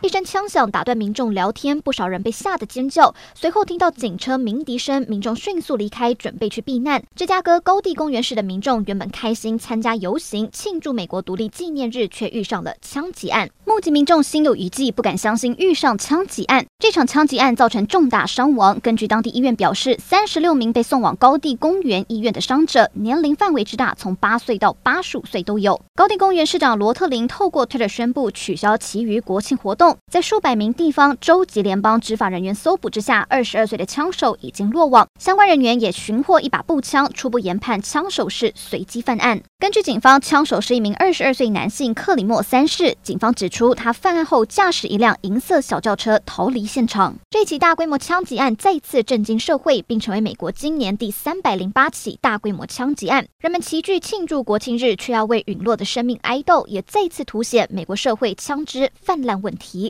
一声枪响打断民众聊天，不少人被吓得尖叫。随后听到警车鸣笛声，民众迅速离开，准备去避难。芝加哥高地公园市的民众原本开心参加游行，庆祝美国独立纪念日，却遇上了枪击案。目击民众心有余悸，不敢相信遇上枪击案。这场枪击案造成重大伤亡。根据当地医院表示，三十六名被送往高地公园医院的伤者，年龄范围之大，从八岁到八十五岁都有。高地公园市长罗特林透过推特宣布取消其余国庆活动在数百名地方、州级联邦执法人员搜捕之下，二十二岁的枪手已经落网。相关人员也寻获一把步枪，初步研判枪手是随机犯案。根据警方，枪手是一名二十二岁男性克里莫三世。警方指出，他犯案后驾驶一辆银色小轿车逃离现场。这起大规模枪击案再次震惊社会，并成为美国今年第三百零八起大规模枪击案。人们齐聚庆祝国庆日，却要为陨落的生命哀悼，也再次凸显美国社会枪支泛滥问题。